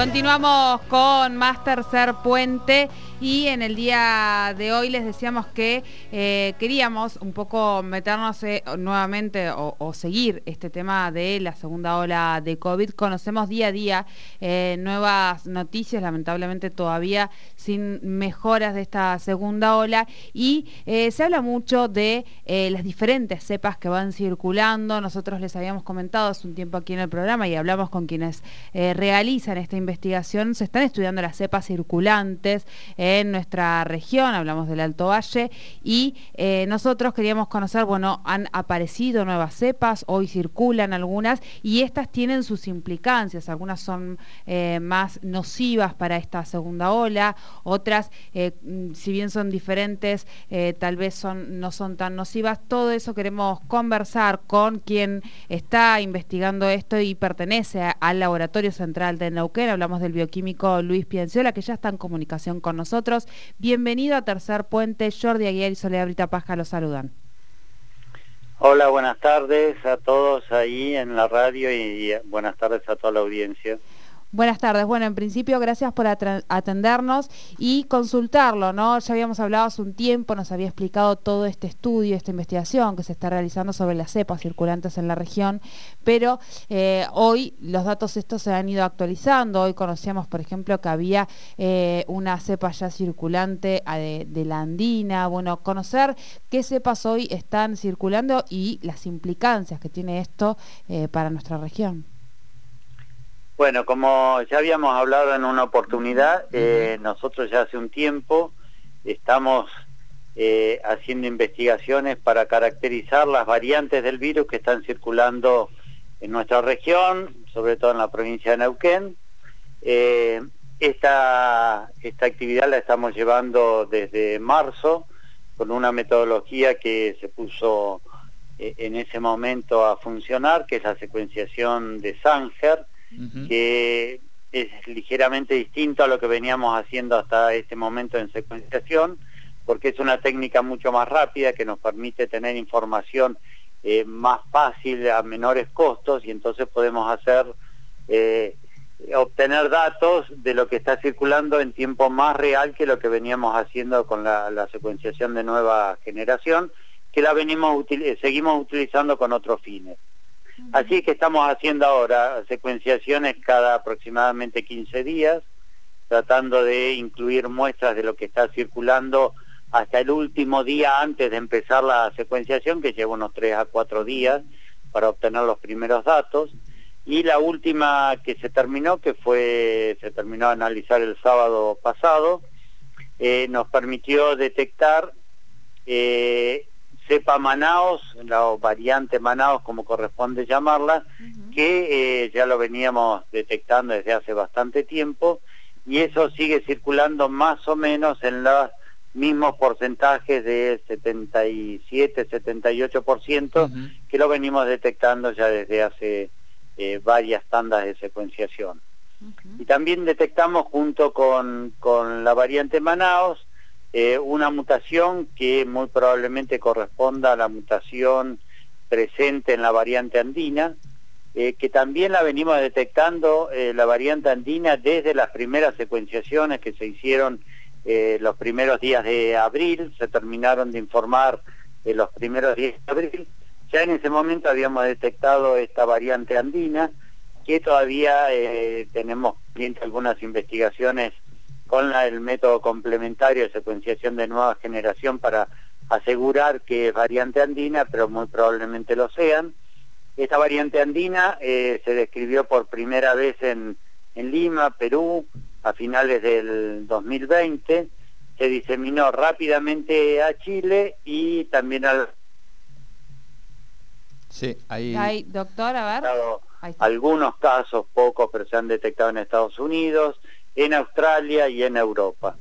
Continuamos con más tercer puente y en el día de hoy les decíamos que eh, queríamos un poco meternos eh, nuevamente o, seguir este tema de la segunda ola de COVID. Conocemos día a día eh, nuevas noticias, lamentablemente todavía sin mejoras de esta segunda ola y se habla mucho de las diferentes cepas que van circulando. Nosotros les habíamos comentado hace un tiempo aquí en el programa y hablamos con quienes realizan esta investigación. Se están estudiando las cepas circulantes en nuestra región, hablamos del Alto Valle, y eh, nosotros queríamos conocer, bueno, han aparecido nuevas cepas, hoy circulan algunas, y estas tienen sus implicancias. Algunas son eh, más nocivas para esta segunda ola, otras, eh, mm, si bien son diferentes, tal vez son, no son tan nocivas. Todo eso queremos conversar con quien está investigando esto y pertenece al Laboratorio Central de Neuquén. Hablamos del bioquímico Luis Pienciola, que ya está en comunicación con nosotros. Bienvenido a Tercer Puente. Jordi Aguiar y Soledad Brita Pasca los saludan. Hola, buenas tardes a todos ahí en la radio y, y buenas tardes a toda la audiencia. Buenas tardes. Bueno, en principio, gracias por atendernos y consultarlo, ¿no? Ya habíamos hablado hace un tiempo, nos había explicado todo este estudio, esta investigación que se está realizando sobre las cepas circulantes en la región, pero eh, hoy los datos estos se han ido actualizando. Hoy conocíamos, por ejemplo, que había eh, una cepa ya circulante ah, de, de la andina. Bueno, conocer qué cepas hoy están circulando y las implicancias que tiene esto eh, para nuestra región. Bueno, como ya habíamos hablado en una oportunidad, eh, nosotros ya hace un tiempo estamos eh, haciendo investigaciones para caracterizar las variantes del virus que están circulando en nuestra región, sobre todo en la provincia de Neuquén. Eh, esta, esta actividad la estamos llevando desde marzo con una metodología que se puso en ese momento a funcionar, que es la secuenciación de Sanger, que es ligeramente distinto a lo que veníamos haciendo hasta este momento en secuenciación, porque es una técnica mucho más rápida que nos permite tener información eh, más fácil a menores costos y entonces podemos hacer eh, obtener datos de lo que está circulando en tiempo más real que lo que veníamos haciendo con la, secuenciación de nueva generación, que la venimos util seguimos utilizando con otros fines. Así que estamos haciendo ahora secuenciaciones cada aproximadamente 15 días, tratando de incluir muestras de lo que está circulando hasta el último día antes de empezar la secuenciación, que lleva unos 3 a 4 días para obtener los primeros datos. Y la última que se terminó, que fue, se terminó de analizar el sábado pasado, eh, nos permitió detectar eh, cepa Manaos, la variante Manaos como corresponde llamarla, que eh, ya lo veníamos detectando desde hace bastante tiempo y eso sigue circulando más o menos en los mismos porcentajes de 77, 78% que lo venimos detectando ya desde hace eh, varias tandas de secuenciación. Y también detectamos junto con, con la variante Manaos eh, una mutación que muy probablemente corresponda a la mutación presente en la variante andina, eh, que también la venimos detectando eh, la variante andina desde las primeras secuenciaciones que se hicieron los primeros días de abril, se terminaron de informar los primeros días de abril. Ya en ese momento habíamos detectado esta variante andina, que todavía tenemos pendiente algunas investigaciones con la- el método complementario de secuenciación de nueva generación para asegurar que es variante andina, pero muy probablemente lo sean. Esta variante andina eh, se describió por primera vez en, en Lima, Perú, a finales del 2020, se diseminó rápidamente a Chile y también al Sí, ahí. Ay, doctor, a ver. dado Ahí está. algunos casos, pocos, pero se han detectado en Estados Unidos, en Australia y en Europa.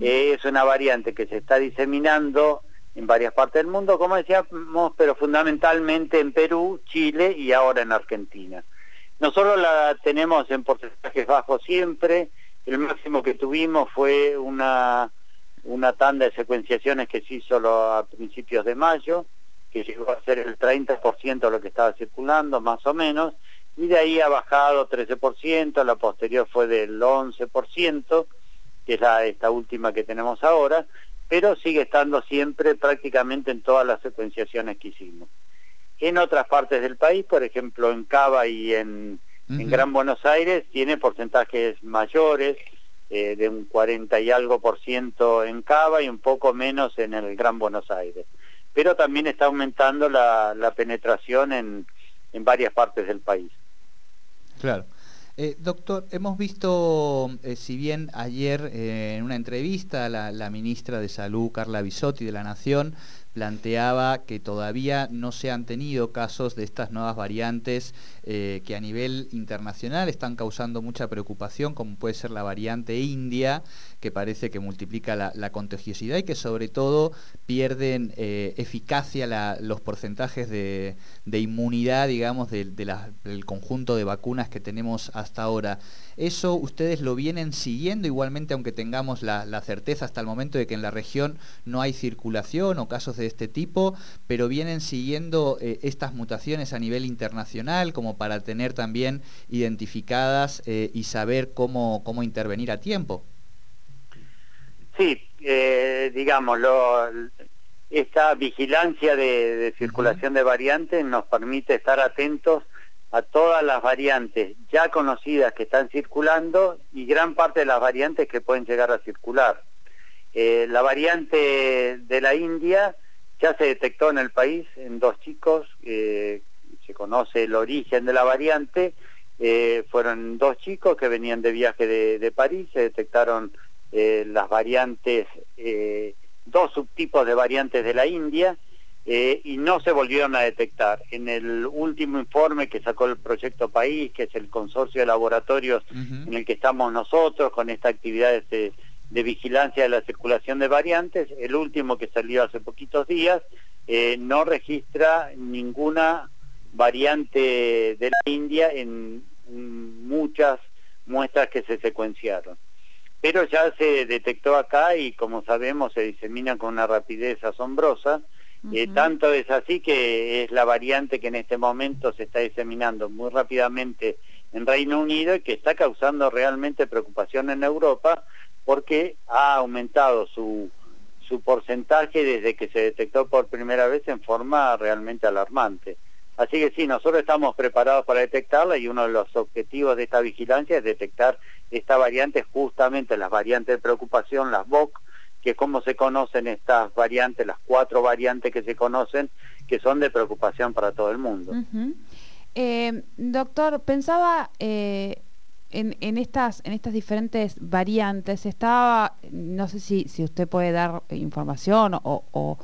Eh, es una variante que se está diseminando en varias partes del mundo, como decíamos, pero fundamentalmente en Perú, Chile y ahora en Argentina. Nosotros la tenemos en porcentajes bajos siempre, el máximo que tuvimos fue una, una tanda de secuenciaciones que se hizo a principios de mayo, que llegó a ser el 30% de lo que estaba circulando, más o menos, y de ahí ha bajado 13%, la posterior fue del 11%, que es la, esta última que tenemos ahora, pero sigue estando siempre prácticamente en todas las secuenciaciones que hicimos. En otras partes del país, por ejemplo en Cava y en, Gran Buenos Aires, tiene porcentajes mayores, eh, de un 40 y algo por ciento en Cava y un poco menos en el Gran Buenos Aires. Pero también está aumentando la, penetración en, en varias partes del país. Claro. Eh, doctor, hemos visto, eh, si bien ayer eh, en una entrevista la, la, ministra de Salud, Carla Bisotti, de la Nación, planteaba que todavía no se han tenido casos de estas nuevas variantes eh, que a nivel internacional están causando mucha preocupación, como puede ser la variante india, que parece que multiplica la, contagiosidad y que sobre todo pierden eh, eficacia los porcentajes de, inmunidad, digamos, del conjunto de vacunas que tenemos hasta ahora. ¿Eso ustedes lo vienen siguiendo igualmente, aunque tengamos la, certeza hasta el momento de que en la región no hay circulación o casos de este tipo, pero vienen siguiendo eh, estas mutaciones a nivel internacional como para tener también identificadas eh, y saber cómo, cómo intervenir a tiempo? Sí, eh, digamos, esta vigilancia de circulación de variantes nos permite estar atentos a todas las variantes ya conocidas que están circulando y gran parte de las variantes que pueden llegar a circular. Eh, la variante de la India ya se detectó en el país en dos chicos, eh, se conoce el origen de la variante, eh, fueron dos chicos que venían de viaje de, de París, se detectaron las variantes, dos subtipos de variantes de la India, eh, y no se volvieron a detectar. En el último informe que sacó el Proyecto País, que es el consorcio de laboratorios en el que estamos nosotros con esta actividad de, vigilancia de la circulación de variantes, el último que salió hace poquitos días, eh, no registra ninguna variante de la India en muchas muestras que se secuenciaron. Pero ya se detectó acá y como sabemos se disemina con una rapidez asombrosa eh, tanto es así que es la variante que en este momento se está diseminando muy rápidamente en Reino Unido y que está causando realmente preocupación en Europa porque ha aumentado su, su porcentaje desde que se detectó por primera vez en forma realmente alarmante. Así que sí, nosotros estamos preparados para detectarla y uno de los objetivos de esta vigilancia es detectar esta variante, justamente las variantes de preocupación, las VOC, que es como se conocen estas variantes, las cuatro variantes que se conocen, que son de preocupación para todo el mundo. Eh, doctor, pensaba eh, en, estas, en estas diferentes variantes, estaba, no sé si, si usted puede dar información o,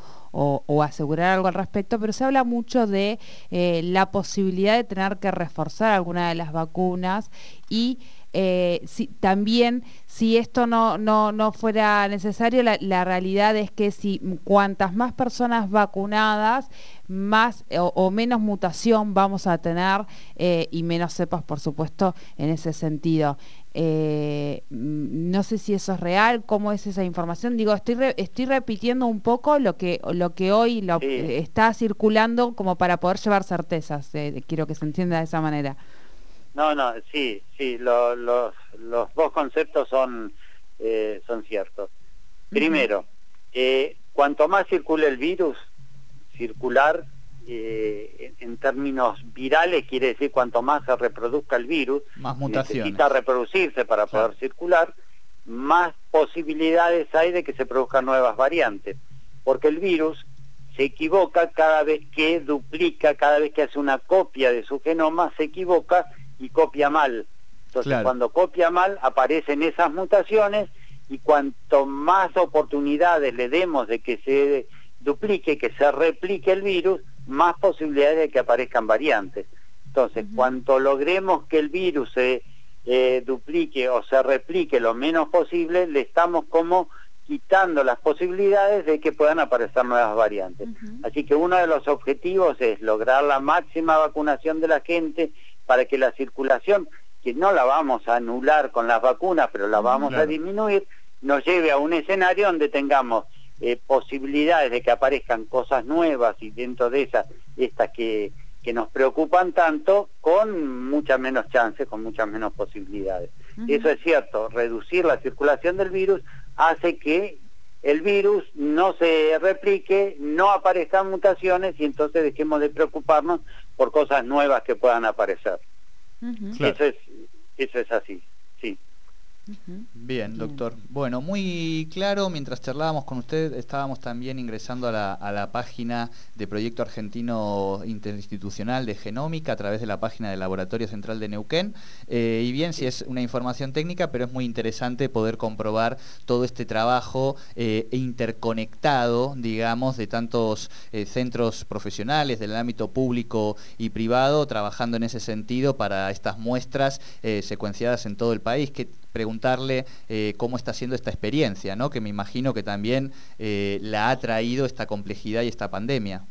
asegurar algo al respecto, pero se habla mucho de eh, la posibilidad de tener que reforzar alguna de las vacunas y eh, si, también, si esto no, no, no fuera necesario, la, realidad es que si cuantas más personas vacunadas, más o, menos mutación vamos a tener eh, y menos cepas, por supuesto, en ese sentido. Eh, no sé si eso es real, cómo es esa información. Digo, estoy estoy repitiendo un poco lo que lo que hoy lo, está circulando como para poder llevar certezas. quiero que se entienda de esa manera. No, no, sí, sí, los, los dos conceptos son, eh, son ciertos. Primero, eh, cuanto más circule el virus, circular eh, en, términos virales quiere decir cuanto más se reproduzca el virus, más necesita reproducirse para poder circular, más posibilidades hay de que se produzcan nuevas variantes, porque el virus se equivoca cada vez que duplica, cada vez que hace una copia de su genoma, se equivoca y copia mal. Entonces cuando copia mal aparecen esas mutaciones y cuanto más oportunidades le demos de que se duplique, que se replique el virus, más posibilidades de que aparezcan variantes. Entonces, cuanto logremos que el virus se eh, duplique o se replique lo menos posible, le estamos como quitando las posibilidades de que puedan aparecer nuevas variantes. Así que uno de los objetivos es lograr la máxima vacunación de la gente para que la circulación, que no la vamos a anular con las vacunas, pero la vamos a disminuir, nos lleve a un escenario donde tengamos eh, posibilidades de que aparezcan cosas nuevas y dentro de esas, estas que, que nos preocupan tanto, con muchas menos chances, con muchas menos posibilidades. Eso es cierto, reducir la circulación del virus hace que el virus no se replique, no aparezcan mutaciones y entonces dejemos de preocuparnos por cosas nuevas que puedan aparecer. Eso es eso es así, sí. Bien, doctor. Bueno, muy claro, mientras charlábamos con usted, estábamos también ingresando a la, a la, página de Proyecto Argentino Interinstitucional de Genómica a través de la página del Laboratorio Central de Neuquén. Eh, y bien, si es una información técnica, pero es muy interesante poder comprobar todo este trabajo eh, interconectado, digamos, de tantos eh, centros profesionales del ámbito público y privado, trabajando en ese sentido para estas muestras secuenciadas en todo el país. Que, preguntarle eh, cómo está siendo esta experiencia, ¿no? que me imagino que también eh, la ha traído esta complejidad y esta pandemia.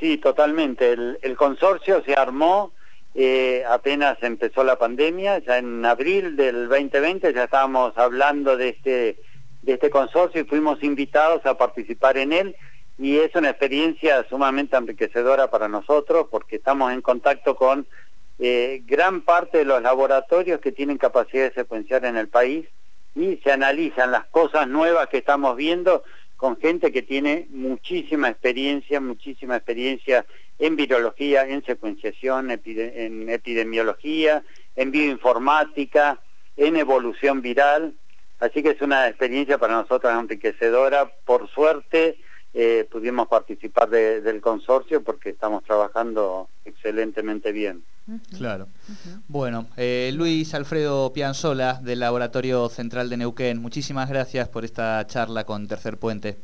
Sí, totalmente. El, consorcio se armó eh, apenas empezó la pandemia, ya en abril del 2020 ya estábamos hablando de este, de este consorcio y fuimos invitados a participar en él y es una experiencia sumamente enriquecedora para nosotros porque estamos en contacto con eh, gran parte de los laboratorios que tienen capacidad de secuenciar en el país y se analizan las cosas nuevas que estamos viendo con gente que tiene muchísima experiencia, muchísima experiencia en virología, en secuenciación, en epidemiología, en bioinformática, en evolución viral. Así que es una experiencia para nosotros enriquecedora. Por suerte eh, pudimos participar del consorcio porque estamos trabajando excelentemente bien. Claro. Bueno, eh, Luis Alfredo Pianzola del Laboratorio Central de Neuquén, muchísimas gracias por esta charla con Tercer Puente.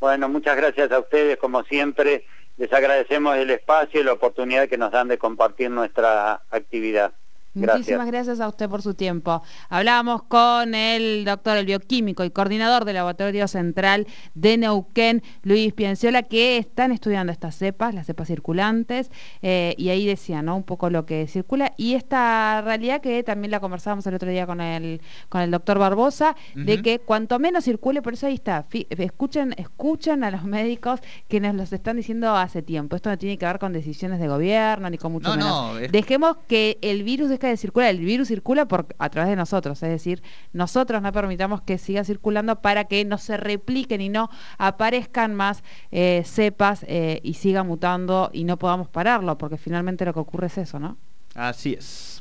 Bueno, muchas gracias a ustedes, como siempre. Les agradecemos el espacio y la oportunidad que nos dan de compartir nuestra actividad. Muchísimas gracias a usted por su tiempo. Hablábamos con el doctor, el bioquímico y coordinador del Laboratorio Central de Neuquén, Luis Pianciola, que están estudiando estas cepas, las cepas circulantes, eh, y ahí decía, ¿no? Un poco lo que circula, y esta realidad que también la conversábamos el otro día con el, con el doctor Barbosa, de que cuanto menos circule, por eso ahí está, escuchen, escuchen a los médicos que nos los están diciendo hace tiempo. Esto no tiene que ver con decisiones de gobierno ni con mucho menos. Dejemos que el virus de circular, el virus circula por, a través de nosotros, es decir, nosotros no permitamos que siga circulando para que no se repliquen y no aparezcan más eh, cepas eh, y siga mutando y no podamos pararlo, porque finalmente lo que ocurre es eso, ¿no? Así es.